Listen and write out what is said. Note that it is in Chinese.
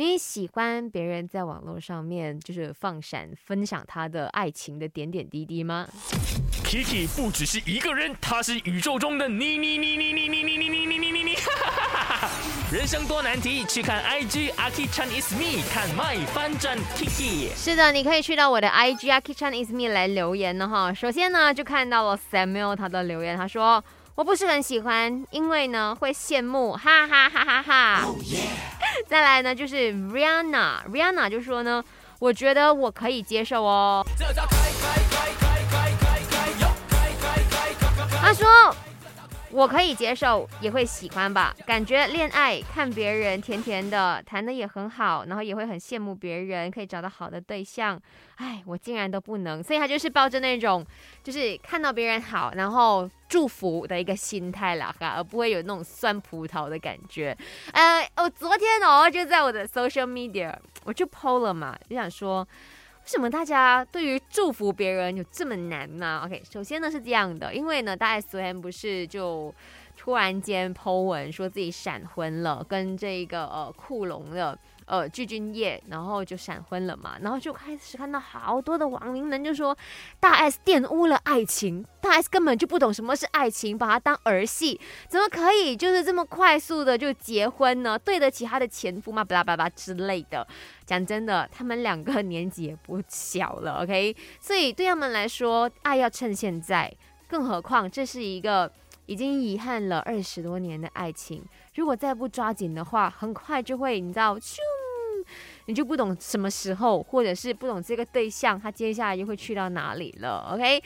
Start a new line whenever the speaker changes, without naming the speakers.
你喜欢别人在网络上面就是放闪分享他的爱情的点点滴滴吗
？Kiki 不只是一个人，他是宇宙中的你你你你你你你你你你你你你，人生多难题，去看 IG Aki Chan is me，看 my 翻转 Kiki。
是的，你可以去到我的 IG Aki Chan is me 来留言呢哈。首先呢，就看到了 Samuel 他的留言，他说。我不是很喜欢，因为呢会羡慕，哈哈哈哈哈。再来呢就是 Rihanna，Rihanna 就说呢，我觉得我可以接受哦。他说。我可以接受，也会喜欢吧。感觉恋爱看别人甜甜的，谈的也很好，然后也会很羡慕别人可以找到好的对象。哎，我竟然都不能，所以他就是抱着那种，就是看到别人好，然后祝福的一个心态啦，哈，而不会有那种酸葡萄的感觉。呃，我昨天哦就在我的 social media 我就 PO 了嘛，就想说。为什么大家对于祝福别人有这么难呢？OK，首先呢是这样的，因为呢，大家昨天不是就突然间 Po 文说自己闪婚了，跟这个呃库龙的。呃，具俊晔，然后就闪婚了嘛，然后就开始看到好多的网民们就说，大 S 玷污了爱情，大 S 根本就不懂什么是爱情，把它当儿戏，怎么可以就是这么快速的就结婚呢？对得起他的前夫吗？巴拉巴拉之类的。讲真的，他们两个年纪也不小了，OK，所以对他们来说，爱要趁现在，更何况这是一个已经遗憾了二十多年的爱情，如果再不抓紧的话，很快就会，你知道，咻。你就不懂什么时候，或者是不懂这个对象，他接下来又会去到哪里了？OK。